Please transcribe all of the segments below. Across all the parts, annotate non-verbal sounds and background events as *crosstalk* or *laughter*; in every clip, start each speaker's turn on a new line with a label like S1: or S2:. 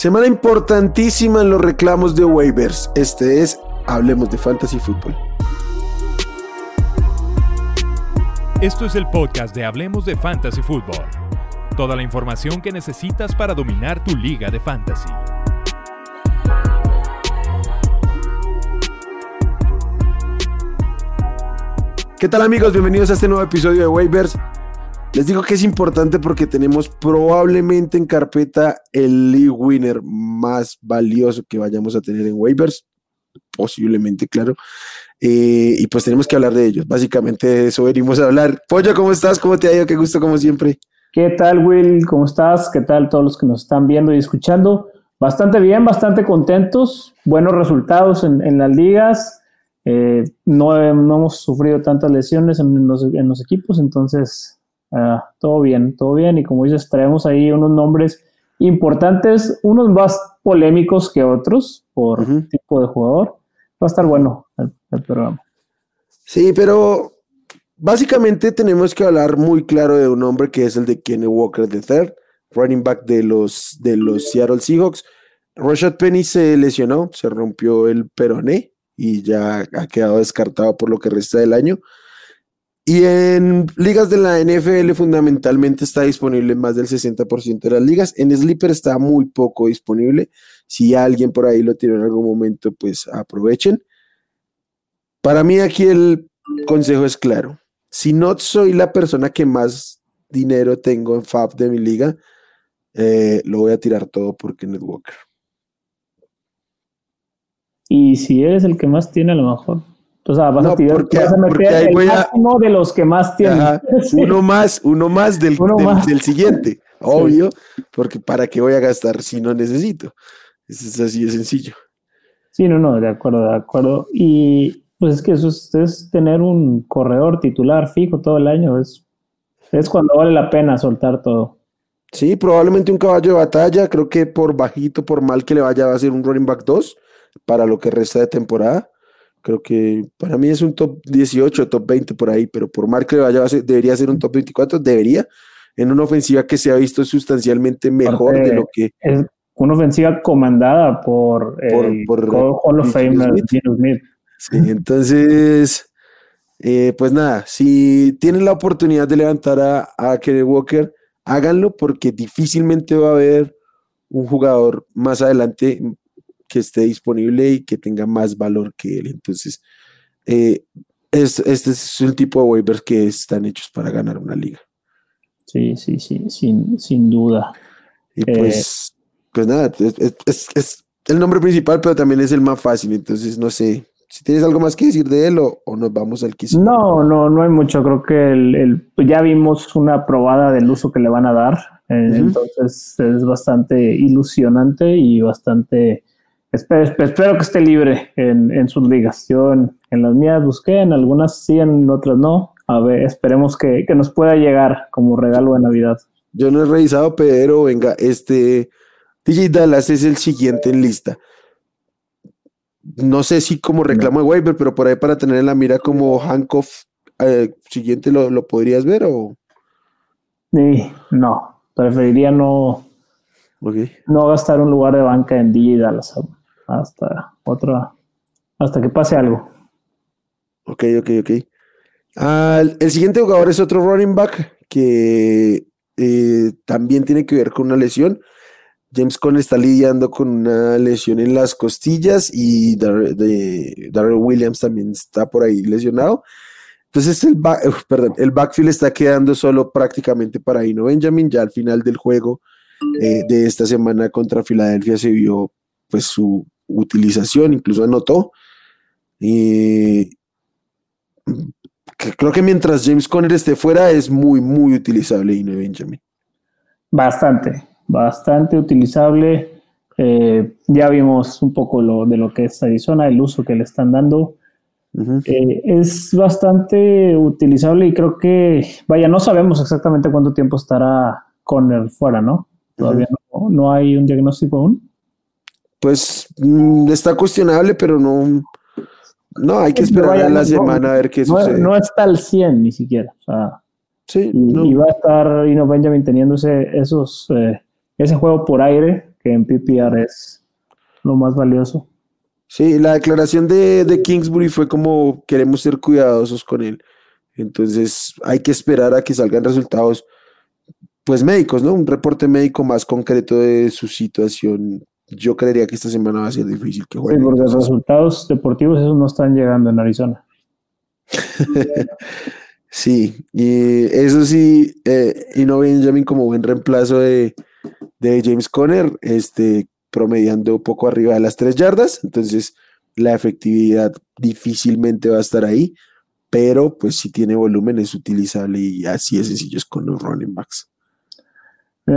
S1: Semana importantísima en los reclamos de waivers. Este es Hablemos de Fantasy Football.
S2: Esto es el podcast de Hablemos de Fantasy Football. Toda la información que necesitas para dominar tu liga de fantasy.
S1: ¿Qué tal amigos? Bienvenidos a este nuevo episodio de Waivers. Les digo que es importante porque tenemos probablemente en carpeta el league winner más valioso que vayamos a tener en waivers, posiblemente, claro. Eh, y pues tenemos que hablar de ellos. Básicamente de eso venimos a hablar. Pollo, ¿cómo estás? ¿Cómo te ha ido? Qué gusto como siempre.
S3: ¿Qué tal, Will? ¿Cómo estás? ¿Qué tal todos los que nos están viendo y escuchando? Bastante bien, bastante contentos, buenos resultados en, las ligas. Eh, no, hemos sufrido tantas lesiones en los equipos, entonces Ah, todo bien, todo bien. Y como dices, traemos ahí unos nombres importantes, unos más polémicos que otros por tipo de jugador. Va a estar bueno el, programa.
S1: Sí, pero básicamente tenemos que hablar muy claro de un hombre que es el de Kenny Walker III, running back de los, de los Seattle Seahawks. Rashad Penny se lesionó, se rompió el peroné y ya ha quedado descartado por lo que resta del año. Y en ligas de la NFL fundamentalmente está disponible más del 60% de las ligas. En Sleeper está muy poco disponible. Si alguien por ahí lo tiene en algún momento, pues aprovechen. Para mí aquí el consejo es claro. Si no soy la persona que más dinero tengo en FAB de mi liga, eh, lo voy a tirar todo por Kenneth Walker.
S3: Y si eres el que más tiene, a lo mejor o sea, vas, a, tirar, meter el máximo de los que más tienen. *laughs*
S1: Uno más, uno más del, del, siguiente, *laughs* obvio, porque ¿para qué voy a gastar si no necesito? Es así de sencillo.
S3: Sí, no, no, de acuerdo, de acuerdo. Y pues es que eso es, tener un corredor titular fijo todo el año, es, es cuando vale la pena soltar todo.
S1: Sí, probablemente un caballo de batalla, creo que por bajito, por mal que le vaya, va a ser un running back 2 para lo que resta de temporada. Creo que para mí es un top 18, top 20 por ahí, pero por marca vaya debería ser un top 24, debería, en una ofensiva que se ha visto sustancialmente mejor de lo que...
S3: Es una ofensiva comandada por, el Hall of Fame Smith.
S1: Sí, entonces, eh, pues nada, si tienen la oportunidad de levantar a, a Walker, háganlo porque difícilmente va a haber un jugador más adelante que esté disponible y que tenga más valor que él. Entonces, eh, este es el tipo de waivers que están hechos para ganar una liga.
S3: Sí, sí, sí, sin, sin duda.
S1: Y eh, pues, pues nada, es, el nombre principal, pero también es el más fácil. Entonces, no sé, si tienes algo más que decir de él o, nos vamos al quiso.
S3: No, no, no hay mucho. Creo que el, ya vimos una probada del uso que le van a dar. Eh, entonces es bastante ilusionante y bastante Espero, que esté libre en, sus ligas. Yo en, las mías busqué, en algunas sí, en otras no. A ver, esperemos que, nos pueda llegar como regalo de Navidad.
S1: Yo no he revisado, pero venga, este DJ Dallas es el siguiente en lista. No sé si como reclamo de waiver, pero por ahí para tener en la mira como Hankoff eh, siguiente lo, podrías ver o.
S3: Sí, no, preferiría no, no gastar un lugar de banca en DJ Dallas hasta otra, hasta que pase algo.
S1: Ok, ok, ok. el siguiente jugador es otro running back que eh, también tiene que ver con una lesión. James Conner está lidiando con una lesión en las costillas y Darrell Williams también está por ahí lesionado. Entonces el, perdón, el backfield está quedando solo prácticamente para Ino Benjamin. Ya al final del juego eh, de esta semana contra Filadelfia se vio pues su utilización, incluso anotó. Y creo que mientras James Conner esté fuera es muy, muy utilizable Ino Benjamin.
S3: Bastante, bastante utilizable. Eh, ya vimos un poco lo, de lo que es Arizona, el uso que le están dando. Eh, es bastante utilizable y creo que, vaya, no sabemos exactamente cuánto tiempo estará Conner fuera, ¿no? Todavía no, no hay un diagnóstico aún
S1: pues mm, está cuestionable, pero no, no hay que esperar a la semana a ver qué sucede.
S3: No está al 100 ni siquiera. O sea, sí, y, va a estar Ino Benjamin teniendo ese, esos, eh, ese juego por aire que en PPR es lo más valioso.
S1: Sí, la declaración de, de Kingsbury fue como queremos ser cuidadosos con él. Entonces hay que esperar a que salgan resultados, pues médicos, ¿no? Un reporte médico más concreto de su situación. Yo creería que esta semana va a ser difícil que juegue.
S3: Sí, porque los resultados deportivos esos no están llegando en Arizona. *laughs*
S1: sí, y eso sí, eh, y no Benjamin como buen reemplazo de, de James Conner, este, promediando poco arriba de las tres yardas, entonces la efectividad difícilmente va a estar ahí, pero pues si tiene volumen es utilizable y así de sencillo es con los running backs.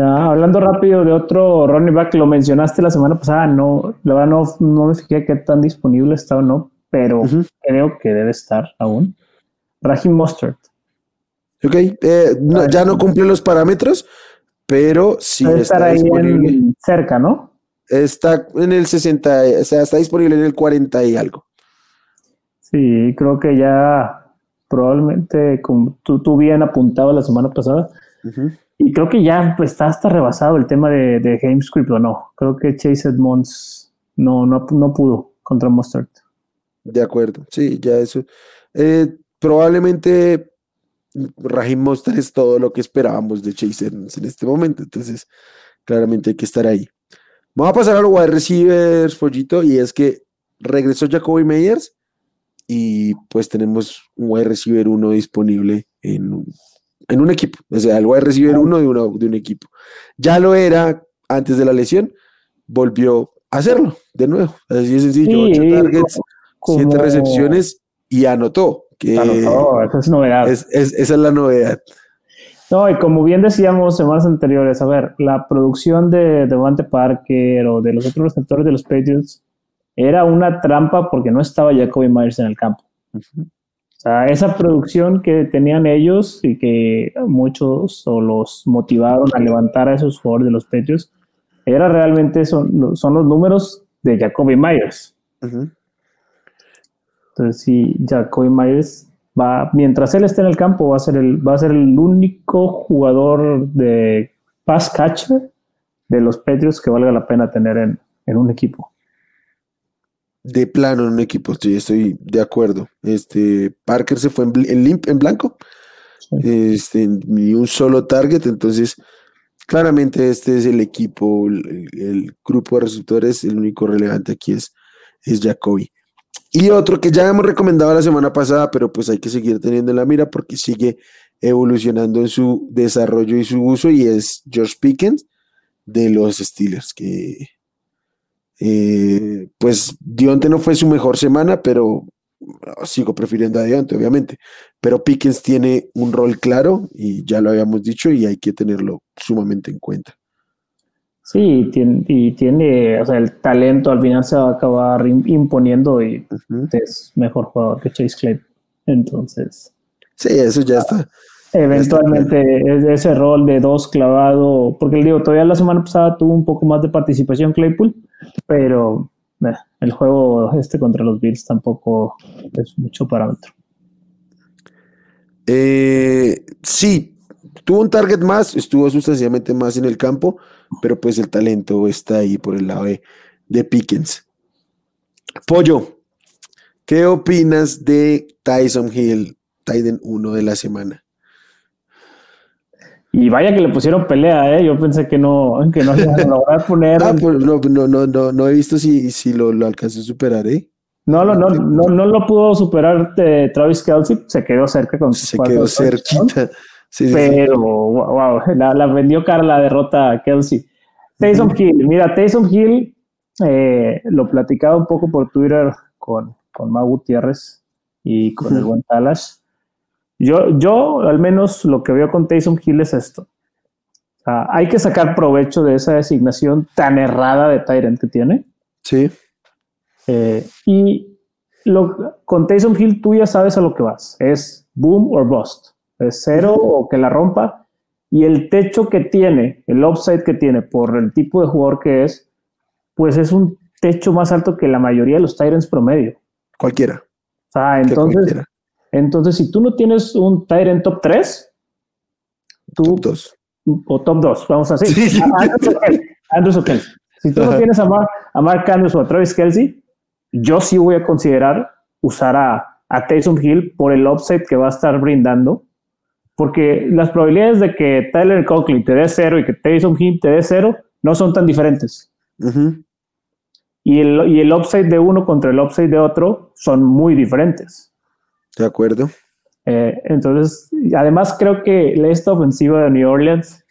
S3: Hablando rápido de otro running back, lo mencionaste la semana pasada, no, la verdad no, no me fijé qué tan disponible está o no, pero creo que debe estar aún. Raheem Mustard.
S1: Ok, eh, ya no cumple los parámetros, pero sí está disponible.
S3: cerca, ¿no?
S1: Está en el 60, o sea, está disponible en el 40 y algo.
S3: Sí, creo que ya probablemente, como tú, tú bien apuntado la semana pasada, y creo que ya pues, está hasta rebasado el tema de, de Gamescript o no. Creo que Chase Edmonds no, no, no pudo contra Mustard.
S1: De acuerdo, sí, ya eso. Eh, probablemente Raheem Mustard es todo lo que esperábamos de Chase Edmonds en este momento, entonces claramente hay que estar ahí. Vamos a pasar a los wide receivers, pollito, y es que regresó Jacoby Meyers y pues tenemos un wide receiver uno disponible en en un equipo, o sea, el wide receiver uno de, uno de un equipo. Ya lo era antes de la lesión, volvió a hacerlo de nuevo, así de sencillo, ocho targets, siete recepciones y anotó. Que
S3: anotó, esa es novedad.
S1: esa es la novedad.
S3: No, y como bien decíamos semanas anteriores, a ver, la producción de Devante Parker o de los otros receptores de los Patriots era una trampa porque no estaba Jacoby Myers en el campo. O sea, esa producción que tenían ellos y que muchos o los motivaron a levantar a esos jugadores de los Patriots, era realmente son, son los números de Jacoby Myers. Entonces, si Jacoby Myers va, mientras él esté en el campo, va a ser el, va a ser el único jugador de pass catcher de los Patriots que valga la pena tener en, un equipo.
S1: De plano en un equipo, sí, estoy de acuerdo. Este Parker se fue en, en, blanco, este, ni un solo target, entonces claramente este es el equipo, el, grupo de receptores, el único relevante aquí es, es Jacoby. Y otro que ya hemos recomendado la semana pasada, pero pues hay que seguir teniendo en la mira porque sigue evolucionando en su desarrollo y su uso, y es George Pickens de los Steelers, que eh, pues Dionte no fue su mejor semana, pero sigo prefiriendo a Dionte, obviamente. Pero Pickens tiene un rol claro, y ya lo habíamos dicho, y hay que tenerlo sumamente en cuenta.
S3: Sí, tiene, y tiene, o sea, el talento al final se va a acabar imponiendo y es mejor jugador que Chase Clay. Entonces.
S1: Sí, eso ya está.
S3: Eventualmente ese rol de dos clavado, porque le digo, todavía la semana pasada tuvo un poco más de participación Claypool, pero eh, el juego este contra los Bills tampoco es mucho parámetro.
S1: Eh, sí, tuvo un target más, estuvo sustancialmente más en el campo, pero pues el talento está ahí por el lado de, de Pickens. Pollo, ¿qué opinas de Tyson Hill, Titan 1 de la semana?
S3: Y vaya que le pusieron pelea, ¿eh? Yo pensé que no, que no iban a lograr *laughs* poner.
S1: ah, pues no, no, no, no, no he visto si, si lo, lo alcanzó a superar, ¿eh?
S3: No, no, no, no, no lo pudo superar de Travis Kelsey, se quedó cerca con
S1: Se quedó cerquita.
S3: pero, wow, la, vendió cara la derrota a Kelsey. Taysom Hill, mira, Taysom Hill eh, lo platicaba un poco por Twitter con, con Mau Gutiérrez y con el buen Talash. Yo, yo, al menos, lo que veo con Taysom Hill es esto. hay que sacar provecho de esa designación tan errada de Tyrant que tiene.
S1: Sí.
S3: Eh, y lo, con Taysom Hill tú ya sabes a lo que vas. Es boom or bust cero o que la rompa. Y el techo que tiene, el upside que tiene por el tipo de jugador que es, pues es un techo más alto que la mayoría de los Tyrants promedio.
S1: Cualquiera.
S3: O sea, entonces, entonces si tú no tienes un Tyrant top 3, tú...
S1: Top 2.
S3: O top 2, vamos a decir. Sí, Andrews, Si tú no tienes a, Mark Andrews o a Travis Kelsey, yo sí voy a considerar usar a, a Taysom Hill por el upside que va a estar brindando, porque las probabilidades de que Tyler Conklin te dé cero y que Taysom Hill te dé cero no son tan diferentes. y, el, y el upside de uno contra el upside de otro son muy diferentes.
S1: De acuerdo.
S3: Eh, entonces, además creo que esta ofensiva de New Orleans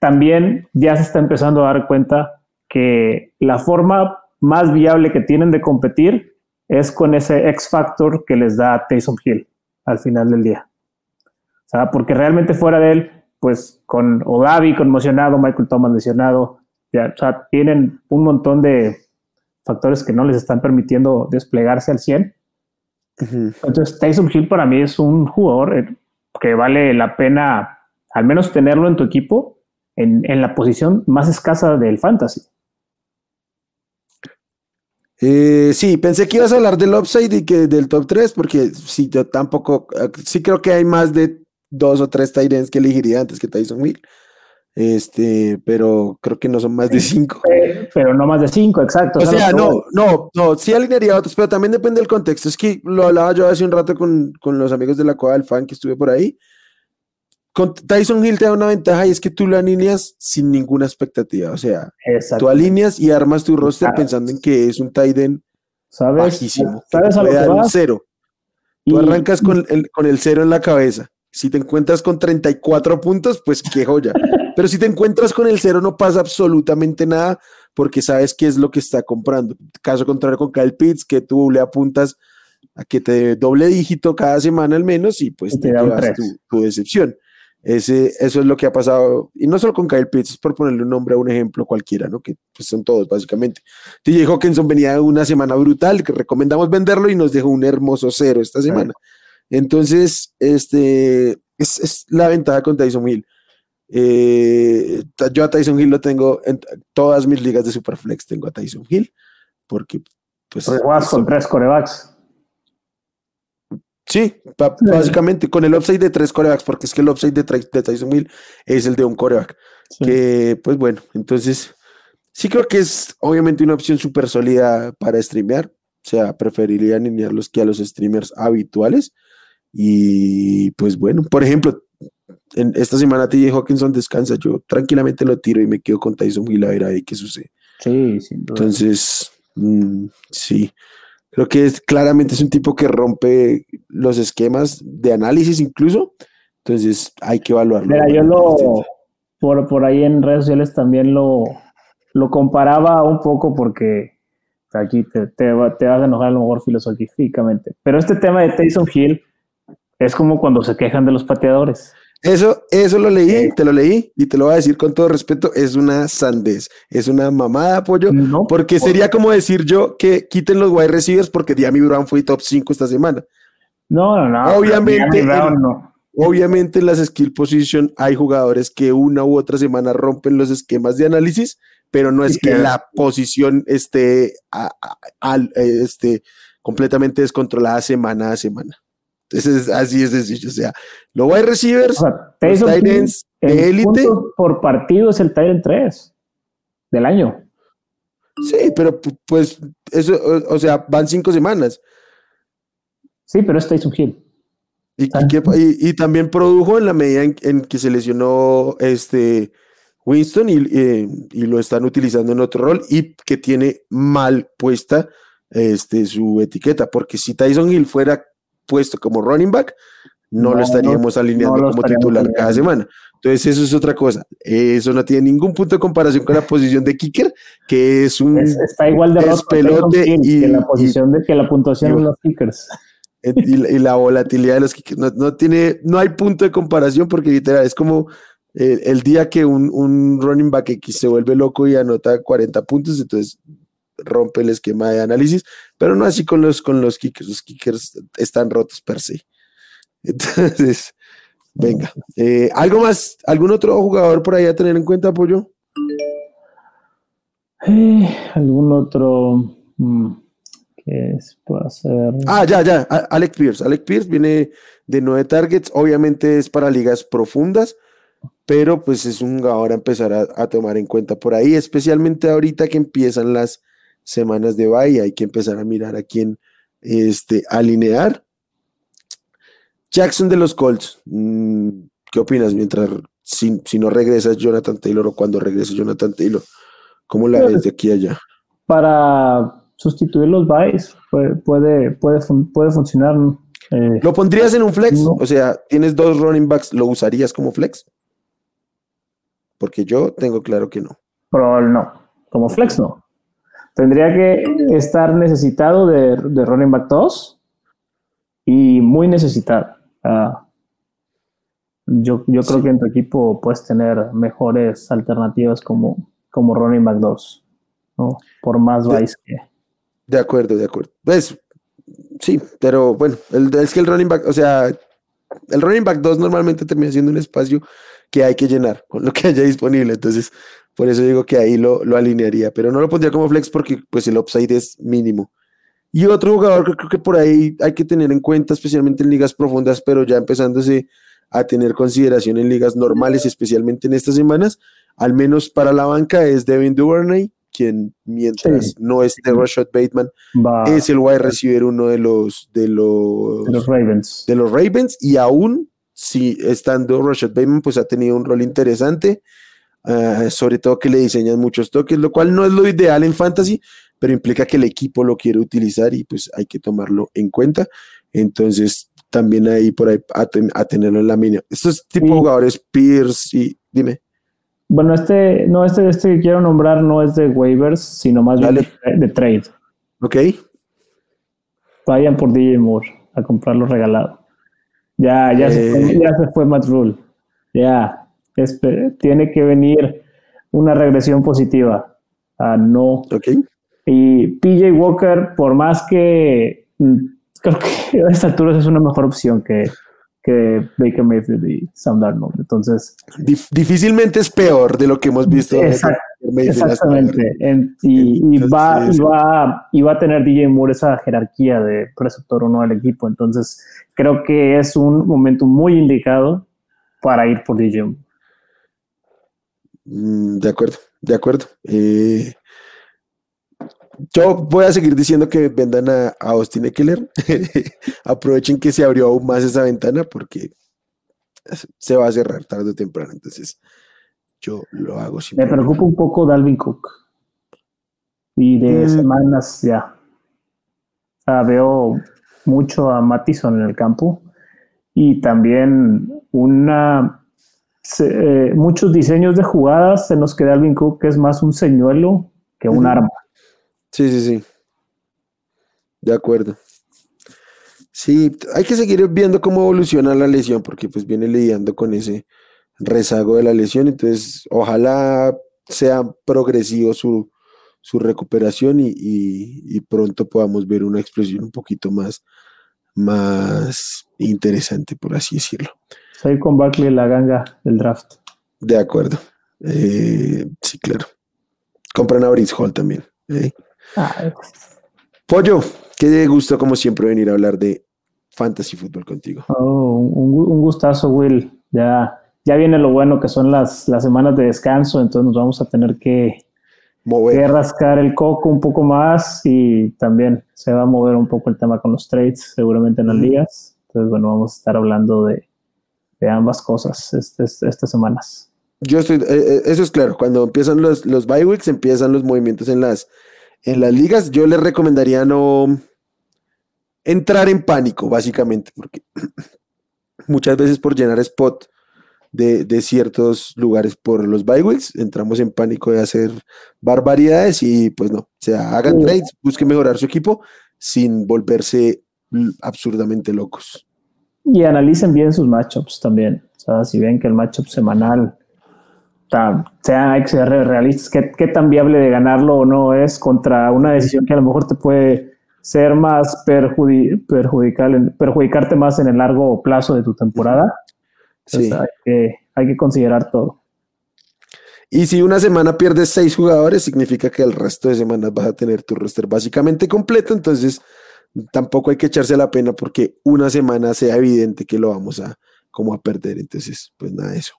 S3: también ya se está empezando a dar cuenta que la forma más viable que tienen de competir es con ese X Factor que les da Taysom Hill al final del día. O sea, porque realmente fuera de él, pues con Odavi conmocionado, Michael Thomas lesionado, ya, tienen un montón de factores que no les están permitiendo desplegarse al 100 entonces, Tyson Hill para mí es un jugador eh, que vale la pena al menos tenerlo en tu equipo en, la posición más escasa del fantasy.
S1: Eh, sí, pensé que ibas a hablar del upside y que del top 3, porque sí, yo tampoco, eh, sí creo que hay más de dos o tres Tyrants que elegiría antes que Tyson Hill. Este, pero creo que no son más de cinco.
S3: Pero no más de cinco, exacto.
S1: O sea, no, no, no, sí alinearía a otros, pero también depende del contexto. Es que lo hablaba yo hace un rato con, con los amigos de la Cueva del Fan que estuve por ahí. Con Tyson Hill te da una ventaja y es que tú lo alineas sin ninguna expectativa. O sea, tú alineas y armas tu roster pensando en que es un tight end bajísimo. ¿Sabes a lo que un cero. Tú arrancas con el, con el cero en la cabeza. Si te encuentras con 34 puntos, pues qué joya. Pero si te encuentras con el cero, no pasa absolutamente nada porque sabes qué es lo que está comprando. Caso contrario con Kyle Pitts, que tú le apuntas a que te doble dígito cada semana al menos y pues te, llevas tu, decepción. Ese, eso es lo que ha pasado, y no solo con Kyle Pitts, es por ponerle un nombre a un ejemplo cualquiera, ¿no? Que pues, son todos básicamente. TJ Hawkinson venía una semana brutal, que recomendamos venderlo y nos dejó un hermoso cero esta semana. Entonces, este, es, es la ventaja con Tyson Hill. Eh, yo a Tyson Hill lo tengo en todas mis ligas de Superflex, tengo a Tyson Hill, porque pues...
S3: Juegas con tres corebacks.
S1: Sí, básicamente con el upside de tres corebacks, porque es que el upside de, de Tyson Hill es el de un coreback. Que, pues bueno, entonces sí creo que es obviamente una opción súper sólida para streamear. O sea, preferiría alinearlos que a los streamers habituales. Y pues bueno, por ejemplo, en esta semana TJ Hawkinson descansa, yo tranquilamente lo tiro y me quedo con Tyson Hill a ver ahí qué sucede.
S3: Sí, sin
S1: Entonces, mm, sí, creo que es, claramente es un tipo que rompe los esquemas de análisis incluso, entonces hay que evaluarlo.
S3: Mira, yo lo, por, por ahí en redes sociales también lo, lo comparaba un poco porque aquí te, te, vas a enojar a lo mejor filosóficamente, pero este tema de Tyson Hill es como cuando se quejan de los pateadores.
S1: Eso, eso lo leí, te lo leí y te lo voy a decir con todo respeto, es una sandez, es una mamada, pollo, porque sería como decir yo que quiten los wide receivers porque Diami Brown fue top 5 esta semana.
S3: No, no, no.
S1: Obviamente, obviamente en las skill position hay jugadores que una u otra semana rompen los esquemas de análisis, pero no es que la posición esté, esté completamente descontrolada semana a semana así es sencillo. O sea, los wide receivers, o los Titans élite.
S3: Por partido es el Titan 3 del año.
S1: Sí, pero pues eso, o, sea, van cinco semanas.
S3: Sí, pero es Tyson Hill.
S1: Y, y, también produjo en la medida en, que se lesionó este Winston y, y, lo están utilizando en otro rol y que tiene mal puesta este, su etiqueta, porque si Tyson Hill fuera puesto como running back, no, lo estaríamos alineando como titular cada semana. Entonces, eso es otra cosa. Eso no tiene ningún punto de comparación con la posición de kicker, que es un
S3: está igual de
S1: pelote y,
S3: que la posición de que la puntuación de los kickers.
S1: Y, la volatilidad de los kickers. No, tiene, no hay punto de comparación porque literal es como el, día que un, un, running back X se vuelve loco y anota 40 puntos, entonces rompe el esquema de análisis, pero no así con los, con los kickers, los kickers están rotos per se. *laughs* Entonces, venga, eh, ¿algo más? ¿Algún otro jugador por ahí a tener en cuenta, Apoyo?
S3: Eh, ¿Algún otro? Mm, que puede ser?
S1: Ah, ya, ya, Alex Pierce. Alex Pierce viene de nueve targets, obviamente es para ligas profundas. pero pues es un jugador a empezar a, tomar en cuenta por ahí, especialmente ahorita que empiezan las semanas de bye, hay que empezar a mirar a quién este, alinear. Jackson de los Colts, mm, ¿qué opinas mientras si, no regresas Jonathan Taylor o cuando regrese Jonathan Taylor? ¿Cómo la ves de aquí a allá?
S3: Para sustituir los byes puede, puede, puede, funcionar.
S1: Eh, ¿Lo pondrías en un flex? O sea, tienes dos running backs, ¿lo usarías como flex? Porque yo tengo claro que no.
S3: Pero no, como flex no. Tendría que estar necesitado de, de running back 2 y muy necesitado. Ah, yo, yo creo que en tu equipo puedes tener mejores alternativas como, como running back 2, ¿no? Por más vice que.
S1: De acuerdo, de acuerdo. Pues sí, pero bueno, el, es que el running back, o sea, el running back 2 normalmente termina siendo un espacio que hay que llenar con lo que haya disponible. Entonces, por eso digo que ahí lo, lo alinearía, pero no lo pondría como flex porque pues el upside es mínimo. Y otro jugador que creo que por ahí hay que tener en cuenta, especialmente en ligas profundas, pero ya empezándose a tener consideración en ligas normales, especialmente en estas semanas, al menos para la banca, es Devin Duvernay, quien mientras no esté Rashad Bateman, es el wide receiver uno de los, de los,
S3: de los Ravens.
S1: De los Ravens, y aún si estando Rashad Bateman, pues ha tenido un rol interesante, ah, sobre todo que le diseñan muchos toques, lo cual no es lo ideal en fantasy, pero implica que el equipo lo quiere utilizar y pues hay que tomarlo en cuenta. Entonces, también ahí por ahí a, tenerlo en la mina. Estos tipos de jugadores, Pierce y dime.
S3: Bueno, este, no, este, este que quiero nombrar no es de waivers, sino más bien de, trade.
S1: Ok.
S3: Vayan por DJ Moore a comprarlo regalado. Ya, ya, se, fue, eh. ya se fue Matt Rule. Ya, tiene que venir una regresión positiva. Ah, no.
S1: Ok.
S3: Y PJ Walker, por más que mm, creo que *laughs* a esta altura es una mejor opción que, que Baker Mayfield y Sam Darnold. Entonces.
S1: difícilmente es peor de lo que hemos visto.
S3: exactamente. y, va, y, va, y va a tener DJ Moore esa jerarquía de preceptor o no del equipo. Entonces, creo que es un momento muy indicado para ir por DJ Moore.
S1: Mm, de acuerdo, de acuerdo. Eh, yo voy a seguir diciendo que vendan a, Austin Eckler. *laughs* *laughs* Aprovechen que se abrió aún más esa ventana porque se va a cerrar tarde o temprano. Entonces, yo lo hago
S3: sin Me preocupa un poco Dalvin Cook. Y de mm. semanas ya. veo mucho a Mattison en el campo y también una eh, muchos diseños de jugadas en los que Dalvin Cook es más un señuelo que un arma.
S1: Sí, sí, sí. De acuerdo. Sí, hay que seguir viendo cómo evoluciona la lesión, porque pues viene lidiando con ese rezago de la lesión, entonces ojalá sea progresivo su, recuperación y, pronto podamos ver una explosión un poquito más, más interesante, por así decirlo.
S3: Soy con Barkley la ganga del draft.
S1: De acuerdo. Eh, sí, claro. Compran a Brice Hall también. ¿eh? Pollo, qué gusto como siempre venir a hablar de fantasy fútbol contigo.
S3: Oh, un, gustazo, Will. Ya, ya viene lo bueno que son las, las semanas de descanso, entonces nos vamos a tener que, mover. rascar el coco un poco más y también se va a mover un poco el tema con los trades, seguramente en las ligas. Entonces, bueno, vamos a estar hablando de, ambas cosas estas semanas.
S1: Yo estoy, eh, eh, eso es claro, cuando empiezan los, los bye weeks, empiezan los movimientos en las, en las ligas, yo les recomendaría no entrar en pánico, básicamente, porque *clears throat* muchas veces por llenar spot de, ciertos lugares por los bye entramos en pánico de hacer barbaridades y pues no, o sea, hagan trades, busquen mejorar su equipo sin volverse absurdamente locos.
S3: Y analicen bien sus matchups también. O sea, si ven que el matchup semanal sea, hay que ser realistas, ¿qué, qué tan viable de ganarlo o no es contra una decisión que a lo mejor te puede ser más perjudicial, perjudicarte más en el largo plazo de tu temporada. Sí. hay, que, hay que considerar todo.
S1: Y si una semana pierdes seis jugadores, significa que el resto de semanas vas a tener tu roster básicamente completo. Entonces, tampoco hay que echarse la pena porque una semana sea evidente que lo vamos a como a perder. Entonces, pues nada eso.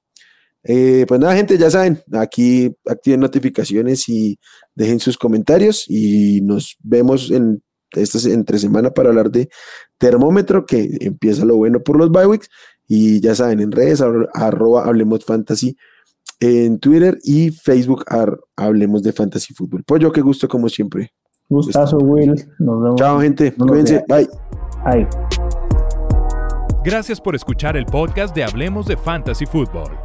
S1: Eh, pues nada, gente, ya saben, aquí activen notificaciones y dejen sus comentarios y nos vemos en esta entre semana para hablar de termómetro, que empieza lo bueno por los bye Y ya saben, en redes, arroba Hablemos Fantasy en Twitter y Facebook Hablemos de Fantasy Fútbol. Pollo, qué gusto como siempre.
S3: Gustazo, Will. Nos vemos.
S1: Chao, gente. Cuídense. Bye.
S3: Bye.
S2: Gracias por escuchar el podcast de Hablemos de Fantasy Fútbol.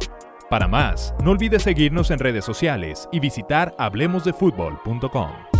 S2: Para más, no olvides seguirnos en redes sociales y visitar hablemosdefutbol.com.